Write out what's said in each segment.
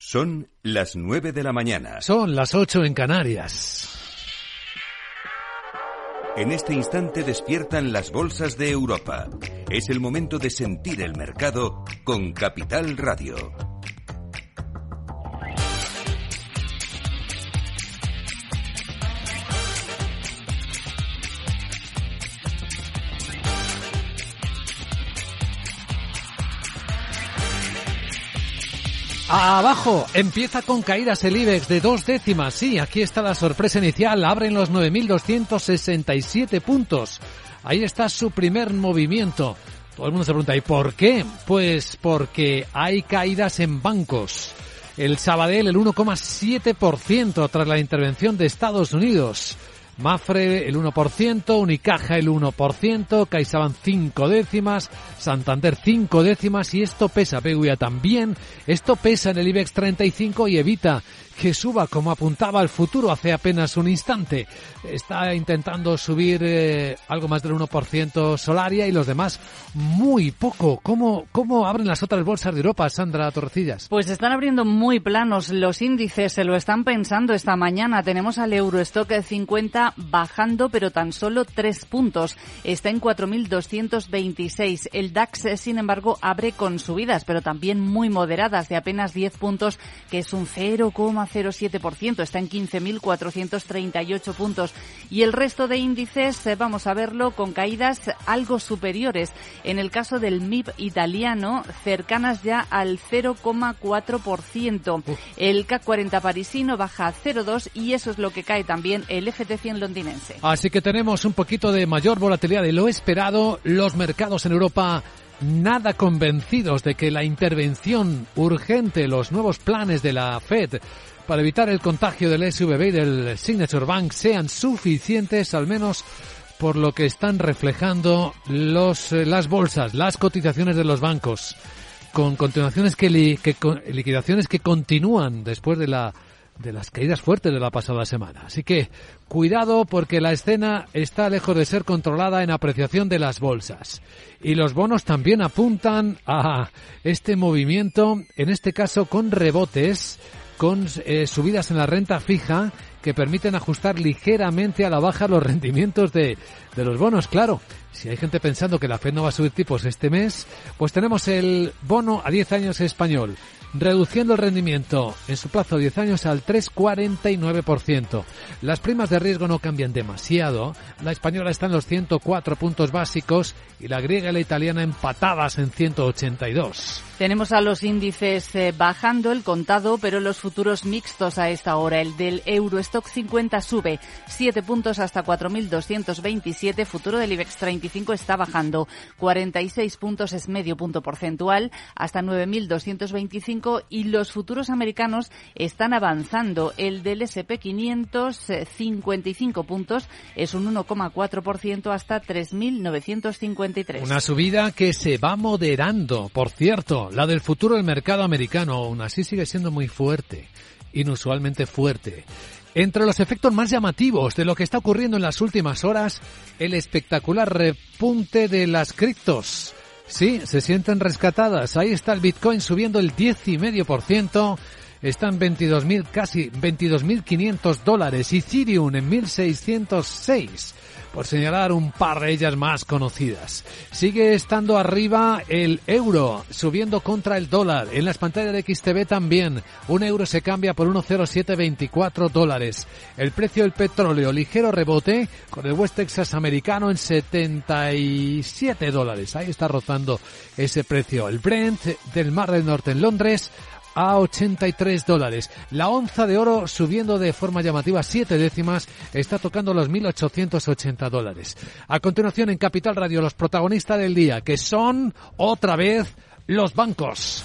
Son las nueve de la mañana. Son las ocho en Canarias. En este instante despiertan las bolsas de Europa. Es el momento de sentir el mercado con Capital Radio. Abajo empieza con caídas el IBEX de dos décimas. Sí, aquí está la sorpresa inicial. Abren los 9.267 puntos. Ahí está su primer movimiento. Todo el mundo se pregunta, ¿y por qué? Pues porque hay caídas en bancos. El Sabadell el 1,7% tras la intervención de Estados Unidos. Mafre el 1%, Unicaja el 1%, CaixaBank 5 décimas, Santander 5 décimas y esto pesa, PVA también, esto pesa en el IBEX 35 y evita que suba como apuntaba el futuro hace apenas un instante. Está intentando subir eh, algo más del 1% Solaria y los demás muy poco. ¿Cómo, ¿Cómo abren las otras bolsas de Europa, Sandra Torrecillas? Pues están abriendo muy planos. Los índices se lo están pensando esta mañana. Tenemos al Eurostock 50 bajando, pero tan solo 3 puntos. Está en 4.226. El DAX, sin embargo, abre con subidas, pero también muy moderadas, de apenas 10 puntos, que es un 0,07%. Está en 15.438 puntos. Y el resto de índices, eh, vamos a verlo, con caídas algo superiores. En el caso del MIP italiano, cercanas ya al 0,4%. El CAC 40 parisino baja a 0,2 y eso es lo que cae también el FT100 londinense. Así que tenemos un poquito de mayor volatilidad de lo esperado. Los mercados en Europa nada convencidos de que la intervención urgente, los nuevos planes de la Fed para evitar el contagio del SVB y del Signature Bank sean suficientes, al menos por lo que están reflejando los, eh, las bolsas, las cotizaciones de los bancos, con continuaciones que, li, que con, liquidaciones que continúan después de la de las caídas fuertes de la pasada semana. Así que cuidado porque la escena está lejos de ser controlada en apreciación de las bolsas. Y los bonos también apuntan a este movimiento, en este caso con rebotes, con eh, subidas en la renta fija que permiten ajustar ligeramente a la baja los rendimientos de, de los bonos. Claro, si hay gente pensando que la Fed no va a subir tipos este mes, pues tenemos el bono a 10 años español reduciendo el rendimiento en su plazo de 10 años al 3,49%. Las primas de riesgo no cambian demasiado. La española está en los 104 puntos básicos y la griega y la italiana empatadas en 182. Tenemos a los índices eh, bajando el contado, pero los futuros mixtos a esta hora. El del Eurostock 50 sube 7 puntos hasta 4.227. Futuro del IBEX 35 está bajando 46 puntos, es medio punto porcentual, hasta 9.225. Y los futuros americanos están avanzando. El del SP 500 55 puntos, es un 1,4% hasta 3.953. Una subida que se va moderando, por cierto la del futuro del mercado americano aún así sigue siendo muy fuerte, inusualmente fuerte. Entre los efectos más llamativos de lo que está ocurriendo en las últimas horas, el espectacular repunte de las criptos. Sí, se sienten rescatadas. Ahí está el Bitcoin subiendo el 10,5%. Están 22.000, casi 22.500 dólares. Ethereum en 1.606 por señalar un par de ellas más conocidas. Sigue estando arriba el euro, subiendo contra el dólar. En las pantallas de XTV también. Un euro se cambia por 1,0724 dólares. El precio del petróleo, ligero rebote, con el West Texas americano en 77 dólares. Ahí está rozando ese precio. El Brent del Mar del Norte en Londres a 83 dólares. La onza de oro subiendo de forma llamativa siete décimas está tocando los 1.880 dólares. A continuación en Capital Radio los protagonistas del día que son otra vez los bancos.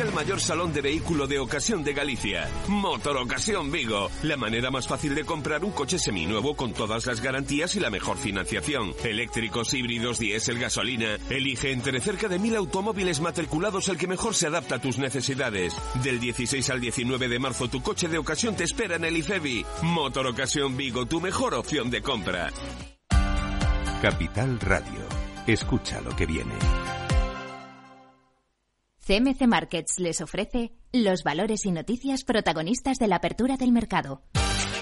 el mayor salón de vehículo de ocasión de Galicia. Motor Ocasión Vigo. La manera más fácil de comprar un coche seminuevo con todas las garantías y la mejor financiación. Eléctricos, híbridos, diésel, gasolina. Elige entre cerca de mil automóviles matriculados el que mejor se adapta a tus necesidades. Del 16 al 19 de marzo tu coche de ocasión te espera en el IFEBI. Motor Ocasión Vigo, tu mejor opción de compra. Capital Radio. Escucha lo que viene. CMC Markets les ofrece los valores y noticias protagonistas de la apertura del mercado.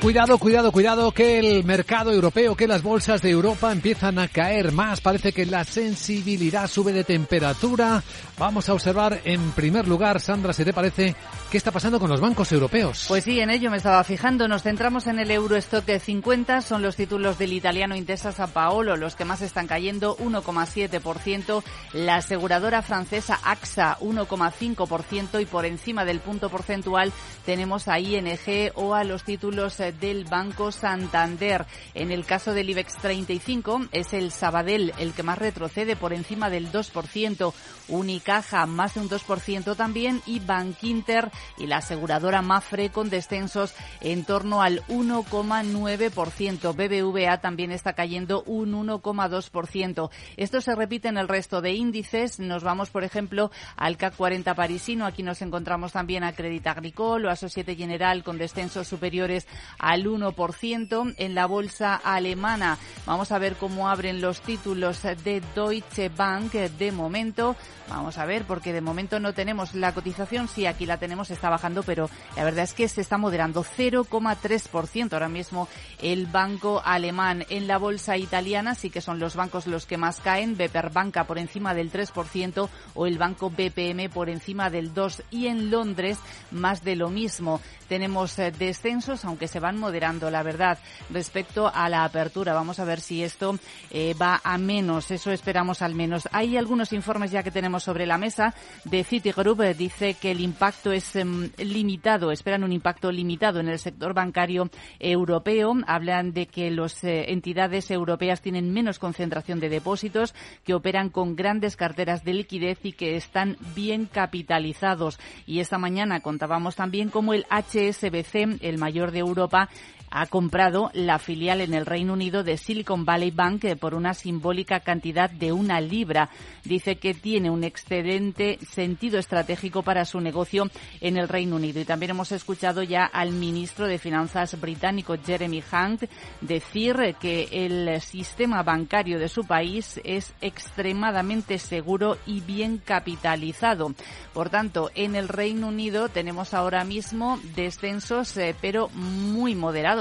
Cuidado, cuidado, cuidado, que el mercado europeo, que las bolsas de Europa empiezan a caer más. Parece que la sensibilidad sube de temperatura. Vamos a observar en primer lugar, Sandra, si te parece, qué está pasando con los bancos europeos. Pues sí, en ello me estaba fijando. Nos centramos en el Eurostock 50. Son los títulos del italiano Intesa San Paolo los que más están cayendo, 1,7%. La aseguradora francesa AXA, 1,5%. Y por encima del punto porcentual tenemos a ING o a los títulos del Banco Santander. En el caso del IBEX 35 es el Sabadell el que más retrocede por encima del 2%, Unicaja más de un 2% también y Bankinter y la aseguradora Mafre con descensos en torno al 1,9%. BBVA también está cayendo un 1,2%. Esto se repite en el resto de índices. Nos vamos, por ejemplo, al CAC 40 parisino. Aquí nos encontramos también a Credit Agricole o a Societe General con descensos superiores al 1% en la bolsa alemana. Vamos a ver cómo abren los títulos de Deutsche Bank de momento. Vamos a ver, porque de momento no tenemos la cotización. Sí, aquí la tenemos, está bajando, pero la verdad es que se está moderando 0,3% ahora mismo el banco alemán. En la bolsa italiana sí que son los bancos los que más caen. Beper Banca por encima del 3% o el banco BPM por encima del 2%. Y en Londres más de lo mismo. Tenemos eh, descensos, aunque se van moderando, la verdad, respecto a la apertura. Vamos a ver si esto eh, va a menos. Eso esperamos al menos. Hay algunos informes ya que tenemos sobre la mesa de Citigroup. Eh, dice que el impacto es em, limitado. Esperan un impacto limitado en el sector bancario europeo. Hablan de que las entidades europeas tienen menos concentración de depósitos, que operan con grandes carteras de liquidez y que están bien capitalizados. Y esta mañana contábamos también cómo el HSBC, el mayor de Europa, Europa ha comprado la filial en el Reino Unido de Silicon Valley Bank por una simbólica cantidad de una libra. Dice que tiene un excelente sentido estratégico para su negocio en el Reino Unido. Y también hemos escuchado ya al ministro de Finanzas británico Jeremy Hunt decir que el sistema bancario de su país es extremadamente seguro y bien capitalizado. Por tanto, en el Reino Unido tenemos ahora mismo descensos, eh, pero muy moderados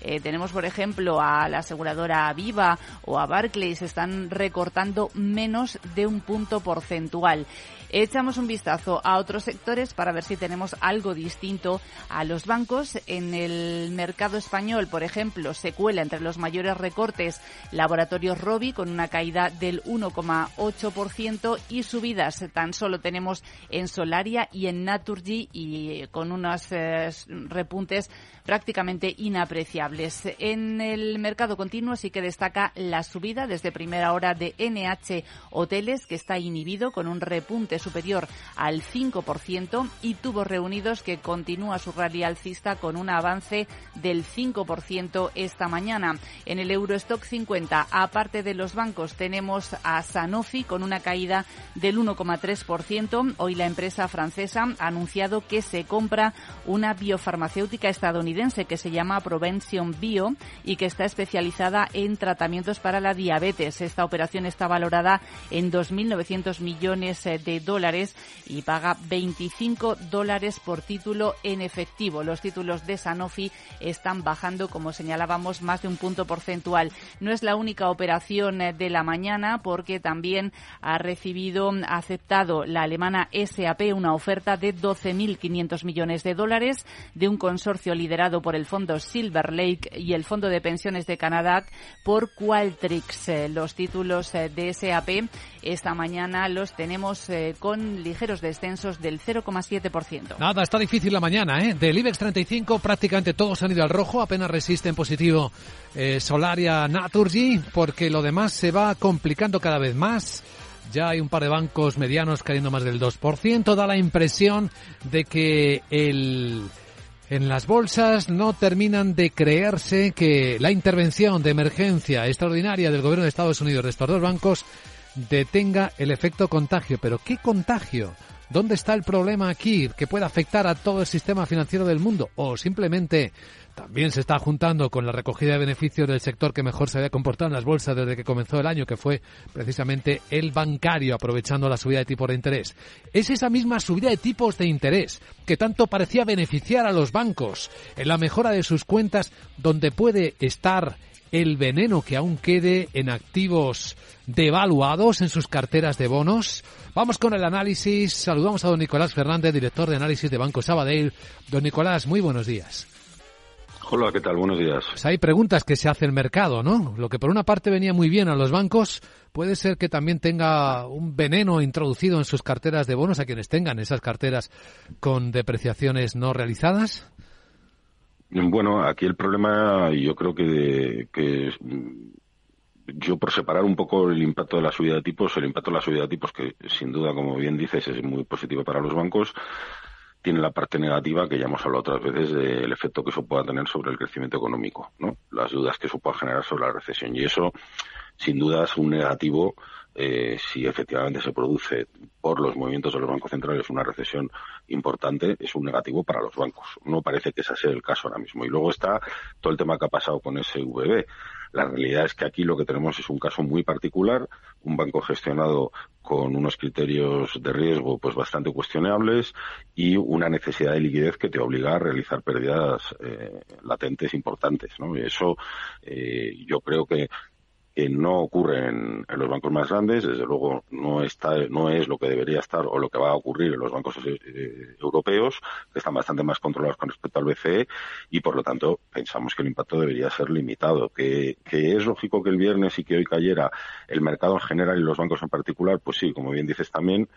eh, tenemos, por ejemplo, a la aseguradora Viva o a Barclays, están recortando menos de un punto porcentual. Echamos un vistazo a otros sectores para ver si tenemos algo distinto a los bancos. En el mercado español, por ejemplo, se cuela entre los mayores recortes Laboratorios Robi con una caída del 1,8% y subidas tan solo tenemos en Solaria y en Naturgy y con unos eh, repuntes prácticamente inapreciables. En el mercado continuo sí que destaca la subida desde primera hora de NH Hoteles, que está inhibido con un repunte superior al 5%, y Tubos Reunidos, que continúa su rally alcista con un avance del 5% esta mañana. En el Eurostock 50, aparte de los bancos, tenemos a Sanofi con una caída del 1,3%. Hoy la empresa francesa ha anunciado que se compra una biofarmacéutica estadounidense estadounidense que se llama Provention Bio y que está especializada en tratamientos para la diabetes. Esta operación está valorada en 2.900 millones eh, de dólares y paga 25 dólares por título en efectivo. Los títulos de Sanofi están bajando, como señalábamos, más de un punto porcentual. No es la única operación eh, de la mañana porque también ha recibido, ha aceptado la alemana SAP una oferta de 12.500 millones de dólares de un consorcio liderado por el fondo Silver Lake y el fondo de pensiones de Canadá por Qualtrics. Eh, los títulos eh, de SAP esta mañana los tenemos con ligeros descensos del 0,7%. Nada, está difícil la mañana, ¿eh? Del IBEX 35 prácticamente todos han ido al rojo, apenas resiste en positivo Solaria Naturgy, porque lo demás se va complicando cada vez más. Ya hay un par de bancos medianos cayendo más del 2%. Da la impresión de que el, en las bolsas no terminan de creerse que la intervención de emergencia extraordinaria del gobierno de Estados Unidos de estos dos bancos detenga el efecto contagio. Pero ¿qué contagio? ¿Dónde está el problema aquí que puede afectar a todo el sistema financiero del mundo? ¿O simplemente también se está juntando con la recogida de beneficios del sector que mejor se había comportado en las bolsas desde que comenzó el año, que fue precisamente el bancario, aprovechando la subida de tipos de interés. Es esa misma subida de tipos de interés que tanto parecía beneficiar a los bancos en la mejora de sus cuentas, donde puede estar el veneno que aún quede en activos devaluados en sus carteras de bonos. Vamos con el análisis. Saludamos a don Nicolás Fernández, director de análisis de Banco Sabadell. Don Nicolás, muy buenos días. Hola, ¿qué tal? Buenos días. Pues hay preguntas que se hace el mercado, ¿no? Lo que por una parte venía muy bien a los bancos, puede ser que también tenga un veneno introducido en sus carteras de bonos a quienes tengan esas carteras con depreciaciones no realizadas. Bueno, aquí el problema, yo creo que, que yo por separar un poco el impacto de la subida de tipos, el impacto de la subida de tipos, que sin duda, como bien dices, es muy positivo para los bancos, tiene la parte negativa que ya hemos hablado otras veces del efecto que eso pueda tener sobre el crecimiento económico, ¿no? Las dudas que eso pueda generar sobre la recesión. Y eso, sin duda, es un negativo eh, si efectivamente se produce por los movimientos de los bancos centrales una recesión importante, es un negativo para los bancos. No parece que ese sea el caso ahora mismo. Y luego está todo el tema que ha pasado con SVB. La realidad es que aquí lo que tenemos es un caso muy particular, un banco gestionado con unos criterios de riesgo pues bastante cuestionables y una necesidad de liquidez que te obliga a realizar pérdidas eh, latentes importantes. ¿no? Y eso eh, yo creo que que no ocurre en, los bancos más grandes, desde luego no está, no es lo que debería estar o lo que va a ocurrir en los bancos eh, europeos, que están bastante más controlados con respecto al BCE, y por lo tanto pensamos que el impacto debería ser limitado. Que, que es lógico que el viernes y que hoy cayera el mercado en general y los bancos en particular, pues sí, como bien dices también,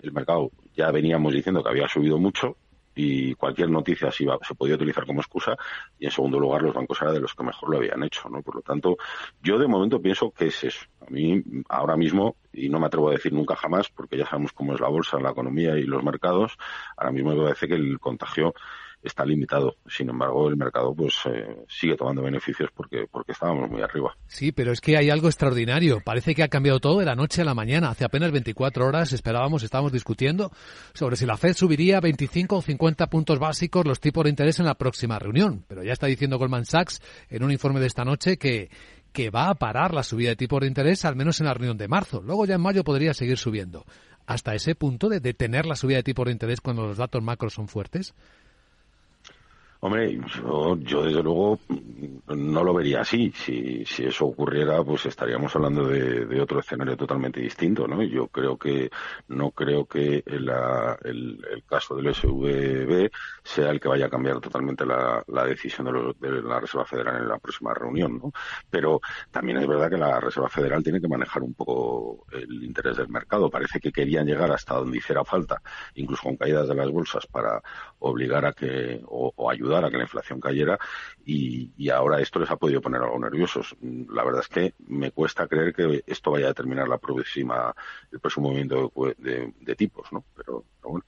el mercado ya veníamos diciendo que había subido mucho, y cualquier noticia se, se podía utilizar como excusa y en segundo lugar los bancos eran de los que mejor lo habían hecho, ¿no? Por lo tanto, yo de momento pienso que es eso. A mí ahora mismo, y no me atrevo a decir nunca jamás, porque ya sabemos cómo es la bolsa, la economía y los mercados, ahora mismo me parece que el contagio está limitado. Sin embargo, el mercado pues eh, sigue tomando beneficios porque porque estábamos muy arriba. Sí, pero es que hay algo extraordinario. Parece que ha cambiado todo de la noche a la mañana. Hace apenas 24 horas esperábamos, estábamos discutiendo sobre si la Fed subiría 25 o 50 puntos básicos los tipos de interés en la próxima reunión. Pero ya está diciendo Goldman Sachs en un informe de esta noche que que va a parar la subida de tipos de interés al menos en la reunión de marzo. Luego ya en mayo podría seguir subiendo. Hasta ese punto de detener la subida de tipos de interés cuando los datos macros son fuertes. Hombre, yo, desde luego no lo vería así. Si, si eso ocurriera, pues estaríamos hablando de, otro escenario totalmente distinto, ¿no? Yo creo que no creo que el, el, caso del SVB sea el que vaya a cambiar totalmente la, decisión de, de, la Reserva Federal en la próxima reunión, ¿no? Pero también es verdad que la Reserva Federal tiene que manejar un poco el interés del mercado. Parece que querían llegar hasta donde hiciera falta, incluso con caídas de las bolsas, para obligar a que o, o ayudar a que la inflación cayera y, ahora esto les ha podido poner algo nerviosos. La verdad es que me cuesta creer que esto vaya a determinar la próxima, el próximo movimiento de, tipos, ¿no? Pero, bueno.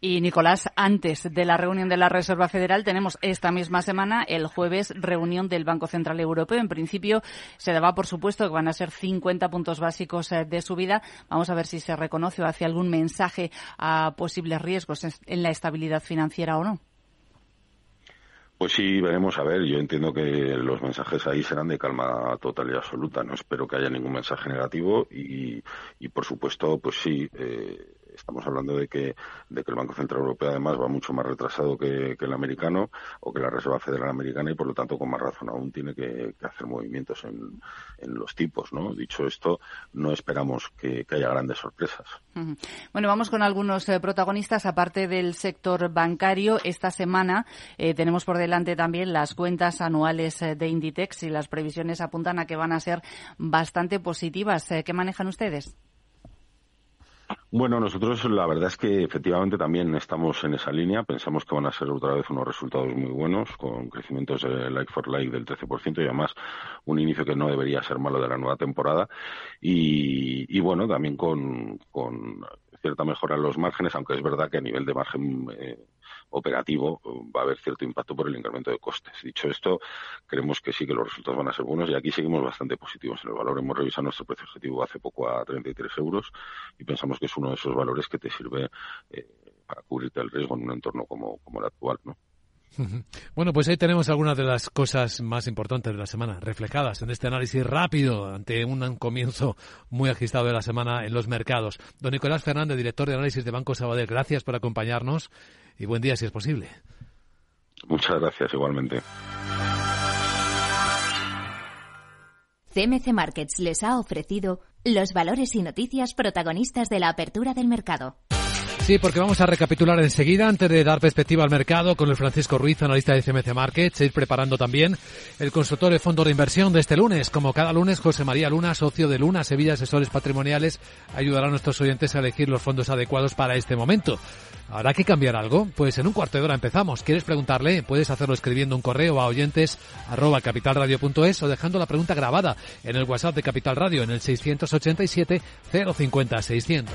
Y Nicolás, antes de la reunión de la Reserva Federal, tenemos esta misma semana, el jueves, reunión del Banco Central Europeo. En principio, se daba por supuesto que van a ser 50 puntos básicos eh, de subida. Vamos a ver si se reconoce o hace algún mensaje a posibles riesgos en la estabilidad financiera o no. Pues sí, veremos a ver. Yo entiendo que los mensajes ahí serán de calma total y absoluta. No espero que haya ningún mensaje negativo y, por supuesto, pues sí. Eh, estamos hablando de que, de que el Banco Central Europeo además va mucho más retrasado que, el americano o que la Reserva Federal Americana y por lo tanto con más razón aún tiene que, hacer movimientos en, los tipos. ¿no? Dicho esto, no esperamos que, haya grandes sorpresas. Bueno, vamos con algunos eh, protagonistas aparte del sector bancario. Esta semana eh, tenemos por delante también las cuentas anuales eh, de Inditex y las previsiones apuntan a que van a ser bastante positivas. ¿Qué manejan ustedes? Bueno, nosotros la verdad es que efectivamente también estamos en esa línea. Pensamos que van a ser otra vez unos resultados muy buenos, con crecimientos de like for like del 13% y además un inicio que no debería ser malo de la nueva temporada. Y, bueno, también con, cierta mejora en los márgenes, aunque es verdad que a nivel de margen eh, operativo va a haber cierto impacto por el incremento de costes. Dicho esto, creemos que sí que los resultados van a ser buenos y aquí seguimos bastante positivos en el valor. Hemos revisado nuestro precio objetivo hace poco a 33 euros y pensamos que es uno de esos valores que te sirve eh, para cubrirte el riesgo en un entorno como, como el actual, ¿no? Bueno, pues ahí tenemos algunas de las cosas más importantes de la semana reflejadas en este análisis rápido ante un comienzo muy agitado de la semana en los mercados. Don Nicolás Fernández, director de análisis de Banco Sabadell, gracias por acompañarnos y buen día si es posible. Muchas gracias, igualmente. CMC Markets les ha ofrecido los valores y noticias protagonistas de la apertura del mercado. Sí, porque vamos a recapitular enseguida antes de dar perspectiva al mercado con el Francisco Ruiz, analista de CMC Markets, e ir preparando también el consultor de fondo de inversión de este lunes. Como cada lunes, José María Luna, socio de Luna Sevilla Asesores Patrimoniales, ayudará a nuestros oyentes a elegir los fondos adecuados para este momento. ¿Habrá que cambiar algo? Pues en un cuarto de hora empezamos. ¿Quieres preguntarle? Puedes hacerlo escribiendo un correo a oyentes arroba capitalradio.es o dejando la pregunta grabada en el WhatsApp de Capital Radio en el 687 050 600.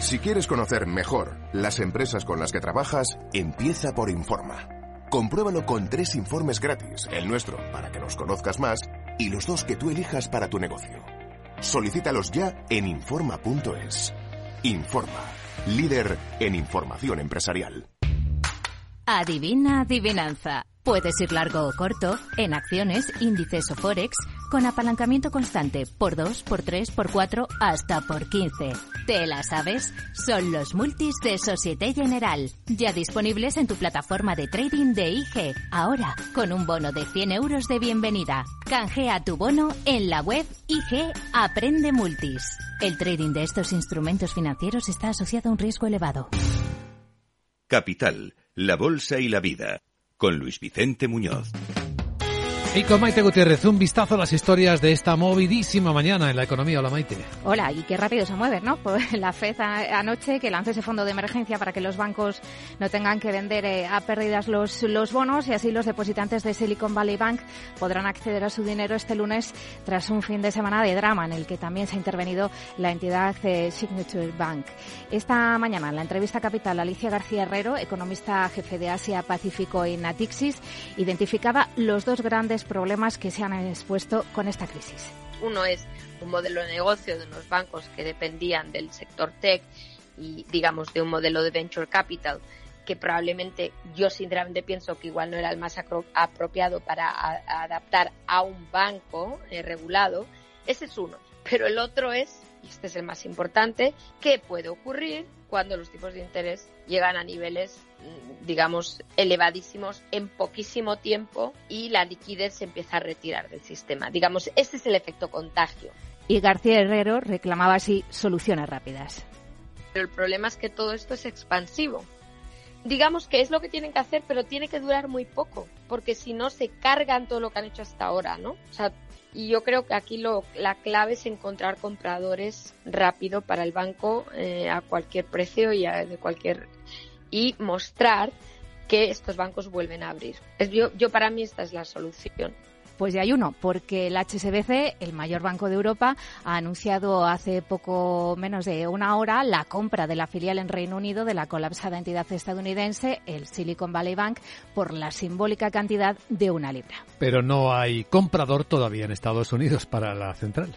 Si quieres conocer mejor las empresas con las que trabajas, empieza por Informa. Compruébalo con tres informes gratis, el nuestro para que nos conozcas más y los dos que tú elijas para tu negocio. Solicítalos ya en Informa.es. Informa, líder en información empresarial. Adivina adivinanza. Puedes ir largo o corto, en acciones, índices o forex, con apalancamiento constante, por 2, por 3, por 4, hasta por 15. ¿Te la sabes? Son los multis de Societe General, ya disponibles en tu plataforma de trading de IG. Ahora, con un bono de 100 euros de bienvenida. Canjea tu bono en la web IG Aprende Multis. El trading de estos instrumentos financieros está asociado a un riesgo elevado. Capital, la bolsa y la vida con Luis Vicente Muñoz. Y con Maite Gutiérrez, un vistazo a las historias de esta movidísima mañana en la economía. Hola Maite. Hola, y qué rápido se mueven, ¿no? Pues la FED anoche que lanzó ese fondo de emergencia para que los bancos no tengan que vender eh, a pérdidas los, los bonos y así los depositantes de Silicon Valley Bank podrán acceder a su dinero este lunes tras un fin de semana de drama en el que también se ha intervenido la entidad de Signature Bank. Esta mañana en la entrevista capital, Alicia García Herrero, economista jefe de Asia Pacífico en Natixis, identificaba los dos grandes problemas que se han expuesto con esta crisis. Uno es un modelo de negocio de unos bancos que dependían del sector tech y, digamos, de un modelo de venture capital que probablemente yo sinceramente pienso que igual no era el más apropiado para adaptar a un banco eh, regulado. Ese es uno. Pero el otro es, y este es el más importante, ¿qué puede ocurrir cuando los tipos de interés llegan a niveles digamos, elevadísimos en poquísimo tiempo y la liquidez se empieza a retirar del sistema. Digamos, este es el efecto contagio. Y García Herrero reclamaba así soluciones rápidas. Pero el problema es que todo esto es expansivo. Digamos que es lo que tienen que hacer, pero tiene que durar muy poco, porque si no se cargan todo lo que han hecho hasta ahora, ¿no? O sea, y yo creo que aquí lo, la clave es encontrar compradores rápido para el banco eh, a cualquier precio y a, de cualquier y mostrar que estos bancos vuelven a abrir. yo, yo para mí esta es la solución. Pues ya hay uno, porque el HSBC, el mayor banco de Europa, ha anunciado hace poco menos de una hora la compra de la filial en Reino Unido de la colapsada entidad estadounidense, el Silicon Valley Bank, por la simbólica cantidad de una libra. Pero no hay comprador todavía en Estados Unidos para la central.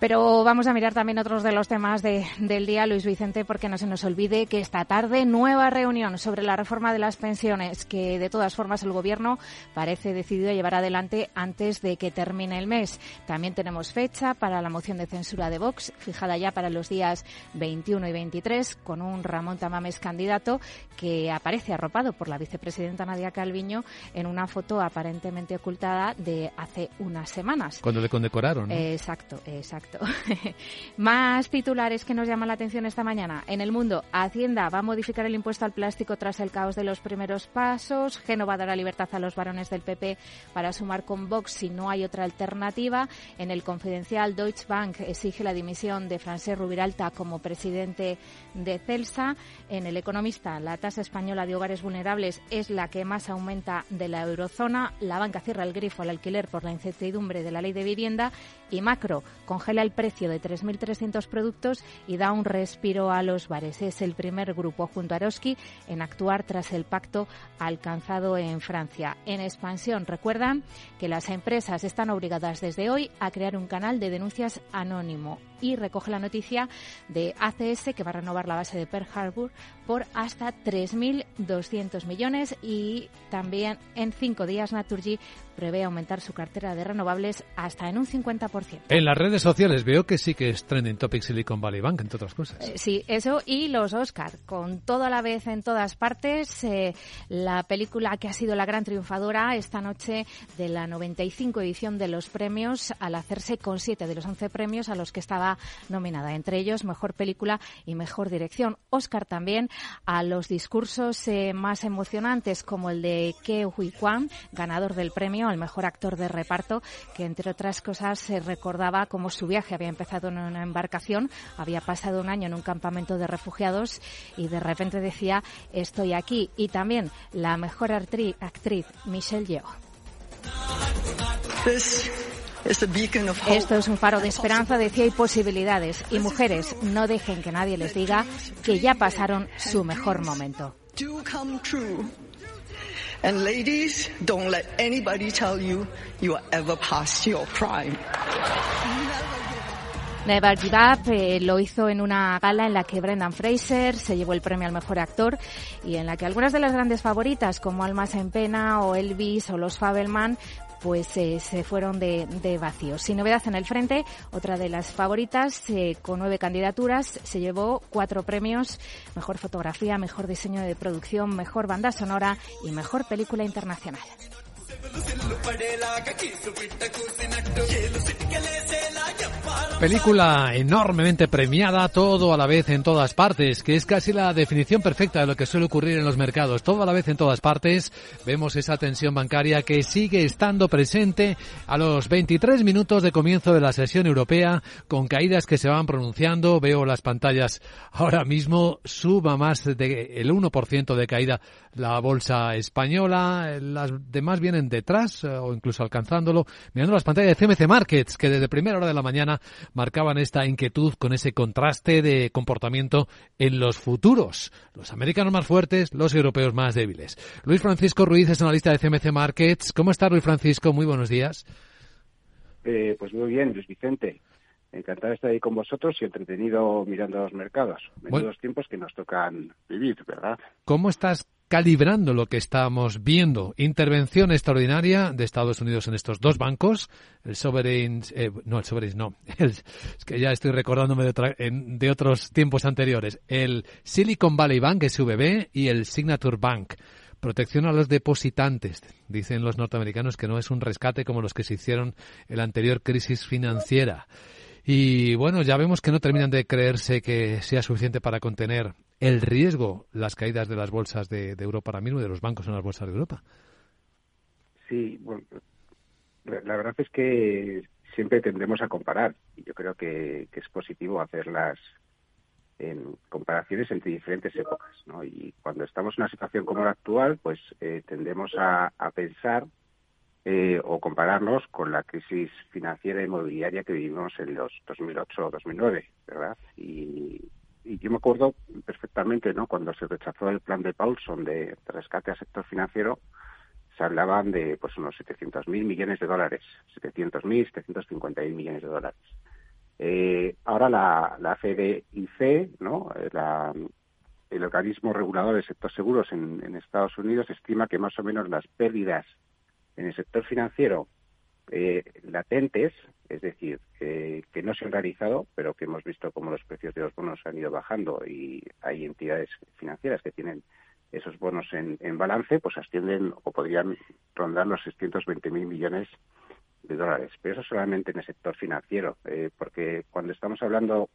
Pero vamos a mirar también otros de los temas del día, Luis Vicente, porque no se nos olvide que esta tarde nueva reunión sobre la reforma de las pensiones, que de todas formas el Gobierno parece decidido a llevar adelante antes de que termine el mes. También tenemos fecha para la moción de censura de Vox, fijada ya para los días 21 y 23, con un Ramón Tamames candidato que aparece arropado por la vicepresidenta Nadia Calviño en una foto aparentemente ocultada de hace unas semanas. Cuando le condecoraron. Exacto, exacto. Más titulares que nos llaman la atención esta mañana. En el mundo, Hacienda va a modificar el impuesto al plástico tras el caos de los primeros pasos. Génova dará libertad a los varones del PP para sumar con Vox si no hay otra alternativa. En el confidencial, Deutsche Bank exige la dimisión de Francesc Rubiralta como presidente de Celsa. En el economista, la tasa española de hogares vulnerables es la que más aumenta de la eurozona. La banca cierra el grifo al alquiler por la incertidumbre de la ley de vivienda. Y Macro congela el precio de 3.300 productos y da un respiro a los bares. Es el primer grupo junto a Eroski en actuar tras el pacto alcanzado en Francia. En expansión, recuerdan que las empresas están obligadas desde hoy a crear un canal de denuncias anónimo y recoge la noticia de ACS que va a renovar la base de Pearl Harbor por hasta 3.200 millones y también en cinco días Naturgy prevé aumentar su cartera de renovables hasta en un 50%. En las redes sociales veo que sí que es trending topic Silicon Valley Bank, entre otras cosas. Eh, sí, eso y los Oscar, con todo a la vez en todas partes. Eh, la película que ha sido la gran triunfadora esta noche de la 95 edición de los premios, al hacerse con siete de los 11 premios a los que estaba nominada, entre ellos Mejor Película y Mejor Dirección. Oscar también a los discursos eh, más emocionantes como el de Ke Huy Kwan, ganador del premio al mejor actor de reparto, que entre otras cosas se recordaba cómo su viaje había empezado en una embarcación, había pasado un año en un campamento de refugiados y de repente decía estoy aquí. Y también la mejor actriz, Michelle Yeoh. Esto es un faro de esperanza, decía, y posibilidades. Y mujeres, no dejen que nadie les diga que ya pasaron su mejor momento. And ladies, don't let anybody tell you you are ever past your prime. Never Give Up eh, lo hizo en una gala en la que Brendan Fraser se llevó el premio al mejor actor y en la que algunas de las grandes favoritas como Almas en Pena o Elvis o Los Fabelman pues se fueron de, de vacío. Sin novedad en el frente, otra de las favoritas, eh, con nueve candidaturas, se llevó cuatro premios, mejor fotografía, mejor diseño de producción, mejor banda sonora y mejor película internacional. Película enormemente premiada, todo a la vez en todas partes, que es casi la definición perfecta de lo que suele ocurrir en los mercados. Todo a la vez en todas partes. Vemos esa tensión bancaria que sigue estando presente a los 23 minutos de comienzo de la sesión europea, con caídas que se van pronunciando. Veo las pantallas ahora mismo, suba más del 1% de caída la bolsa española. Las demás vienen detrás eh, o incluso alcanzándolo. Mirando las pantallas de CMC Markets, que desde primera hora de la mañana marcaban esta inquietud con ese contraste de comportamiento en los futuros. Los americanos más fuertes, los europeos más débiles. Luis Francisco Ruiz es analista de CMC Markets. ¿Cómo está Luis Francisco? Muy buenos días. Eh, pues muy bien, Luis Vicente. Encantado de estar ahí con vosotros y entretenido mirando los mercados. Menudos tiempos que nos tocan vivir, ¿verdad? ¿Cómo estás calibrando lo que estamos viendo. Intervención extraordinaria de Estados Unidos en estos dos bancos, el Sovereign, eh, no, el Sovereign no, es que ya estoy recordándome de, de, otros tiempos anteriores, el Silicon Valley Bank, SVB, y el Signature Bank. Protección a los depositantes. Dicen los norteamericanos que no es un rescate como los que se hicieron en la anterior crisis financiera. Y bueno, ya vemos que no terminan de creerse que sea suficiente para contener el riesgo, las caídas de las bolsas de, Europa ahora mismo y de los bancos en las bolsas de Europa. Sí, bueno, la verdad es que siempre tendremos a comparar y yo creo que, es positivo hacerlas en comparaciones entre diferentes épocas, ¿no? Y cuando estamos en una situación como la actual, pues eh, tendemos a pensar eh, o compararnos con la crisis financiera e inmobiliaria que vivimos en los 2008 o 2009, ¿verdad? Y, yo me acuerdo perfectamente, ¿no? Cuando se rechazó el plan de Paulson de, rescate al sector financiero, se hablaban de pues unos 700.000 millones de dólares, 700.000, 750.000 millones de dólares. Eh, ahora la, la FDIC, ¿no? Eh, la, el organismo regulador del sector seguros en, Estados Unidos estima que más o menos las pérdidas en el sector financiero eh, latentes, es decir, que no se han realizado, pero que hemos visto cómo los precios de los bonos han ido bajando y hay entidades financieras que tienen esos bonos en, en balance, pues ascienden o podrían rondar los 620.000 millones de dólares. Pero eso solamente en el sector financiero, eh, porque cuando estamos hablando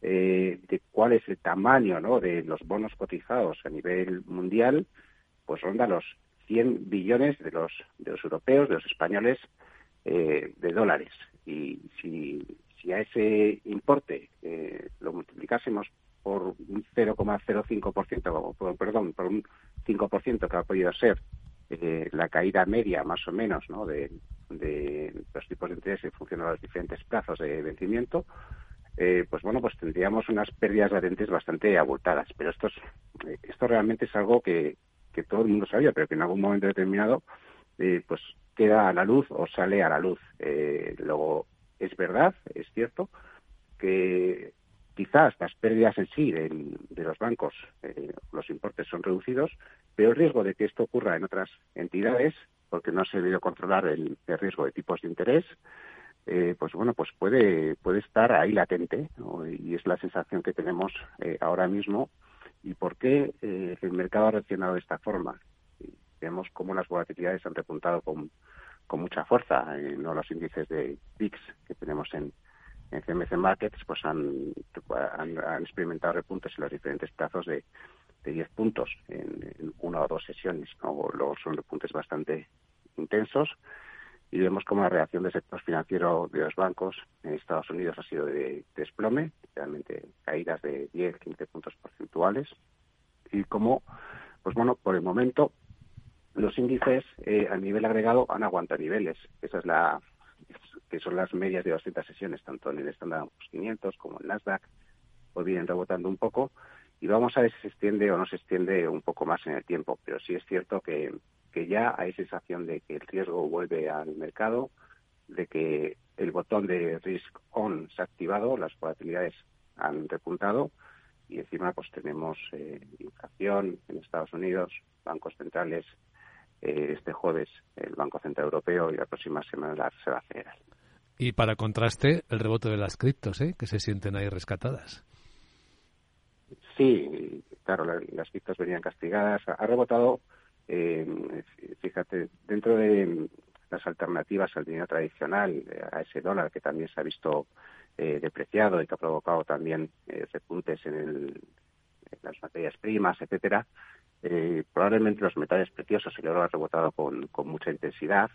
eh, de cuál es el tamaño ¿no? de los bonos cotizados a nivel mundial, pues ronda los 100 billones de los, de los europeos, de los españoles, eh, de dólares. Y si, a ese importe eh, lo multiplicásemos por un 0,05%, perdón, por un 5% que ha podido ser eh, la caída media más o menos ¿no? de, los tipos de interés en función de los diferentes plazos de vencimiento, eh, pues bueno, pues tendríamos unas pérdidas latentes bastante abultadas. Pero esto, es, esto realmente es algo que, que todo el mundo sabía, pero que en algún momento determinado eh, pues queda a la luz o sale a la luz. Eh, luego, es verdad, es cierto, que quizás las pérdidas en sí de, los bancos, eh, los importes son reducidos, pero el riesgo de que esto ocurra en otras entidades, porque no se debe controlar el, el riesgo de tipos de interés, eh, pues bueno, pues puede, puede estar ahí latente, ¿no? y es la sensación que tenemos eh, ahora mismo ¿Y por qué eh, el mercado ha reaccionado de esta forma? vemos cómo las volatilidades han repuntado con, mucha fuerza. Eh, no los índices de VIX que tenemos en, en CMC Markets pues han, han, experimentado repuntes en los diferentes plazos de, de 10 puntos en, una o dos sesiones. ¿no? Luego son repuntes bastante intensos y vemos cómo la reacción del sector financiero de los bancos en Estados Unidos ha sido de desplome, realmente caídas de 10, 15 puntos porcentuales, y cómo, pues bueno, por el momento los índices eh, a nivel agregado han aguantado niveles. Esa es la que son las medias de 200 sesiones, tanto en el Standard 500 como en Nasdaq, pues vienen rebotando un poco y vamos a ver si se extiende o no se extiende un poco más en el tiempo, pero sí es cierto que que ya hay sensación de que el riesgo vuelve al mercado, de que el botón de risk on se ha activado, las volatilidades han repuntado y encima pues tenemos eh, inflación en Estados Unidos, bancos centrales, eh, este jueves el Banco Central Europeo y la próxima semana la Reserva Federal. Y para contraste, el rebote de las criptos, ¿eh? que se sienten ahí rescatadas. Sí, claro, las criptos venían castigadas. Ha rebotado eh, fíjate, dentro de las alternativas al dinero tradicional, a ese dólar que también se ha visto eh, depreciado y que ha provocado también eh, repuntes en, el, las materias primas, etcétera, eh, probablemente los metales preciosos se lo han rebotado con, con mucha intensidad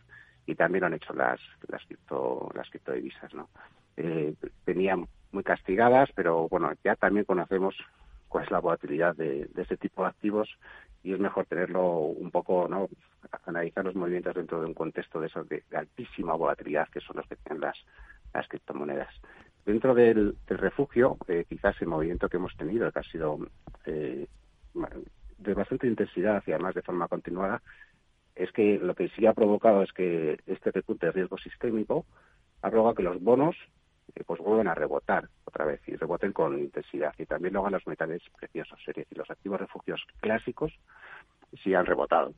y también lo han hecho las las cripto las criptodivisas, ¿no? Eh, venían muy castigadas, pero bueno, ya también conocemos cuál es la volatilidad de, de este tipo de activos y es mejor tenerlo un poco, ¿no? Analizar los movimientos dentro de un contexto de esos de, altísima volatilidad que son los que tienen las, las criptomonedas. Dentro del, refugio, eh, quizás el movimiento que hemos tenido, que ha sido eh, de bastante intensidad y además de forma continuada, es que lo que sí ha provocado es que este repunte de riesgo sistémico ha provocado que los bonos pues vuelvan a rebotar otra vez y reboten con intensidad. Y también lo hagan los metales preciosos, es decir, los activos refugios clásicos sí han rebotado.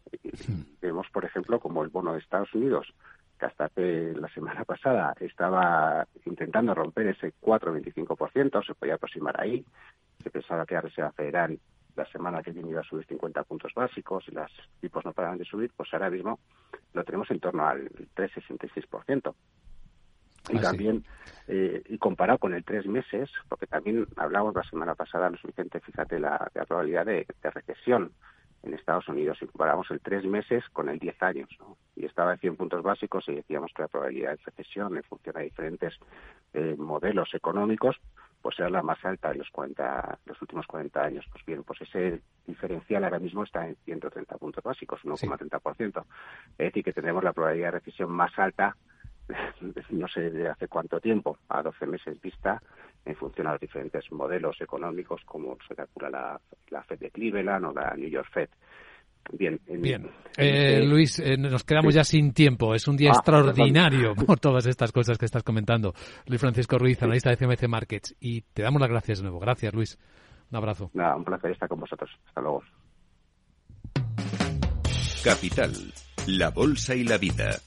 vemos, por ejemplo, como el bono de Estados Unidos, que hasta la semana pasada estaba intentando romper ese 4,25%, se podía aproximar ahí. Se pensaba que la Reserva Federal la semana que viene iba a subir 50 puntos básicos y los tipos no paraban de subir, pues ahora mismo lo tenemos en torno al 3,66% y ah, también eh, y comparado con el tres meses, porque también hablamos la semana pasada, no suficiente, fíjate la, la probabilidad de, recesión en Estados Unidos y comparamos el tres meses con el diez años, ¿no? Y estaba en 100 puntos básicos y decíamos que la probabilidad de recesión en función de diferentes eh, modelos económicos, pues era la más alta de los 40, los últimos 40 años. Pues bien, pues ese diferencial ahora mismo está en 130 puntos básicos, 1,30%. Es decir, que tenemos la probabilidad de recesión más alta, no sé de hace cuánto tiempo, a 12 meses vista, en función a los diferentes modelos económicos, como se calcula la, la Fed de Cleveland o la New York Fed. Bien, Bien. Eh, Luis, eh, nos quedamos ya sin tiempo. Es un día ah, extraordinario por todas estas cosas que estás comentando. Luis Francisco Ruiz, analista de CMC Markets. Y te damos las gracias de nuevo. Gracias, Luis. Un abrazo. Nada, un placer estar con vosotros. Hasta luego. Capital, la Bolsa y la Vida.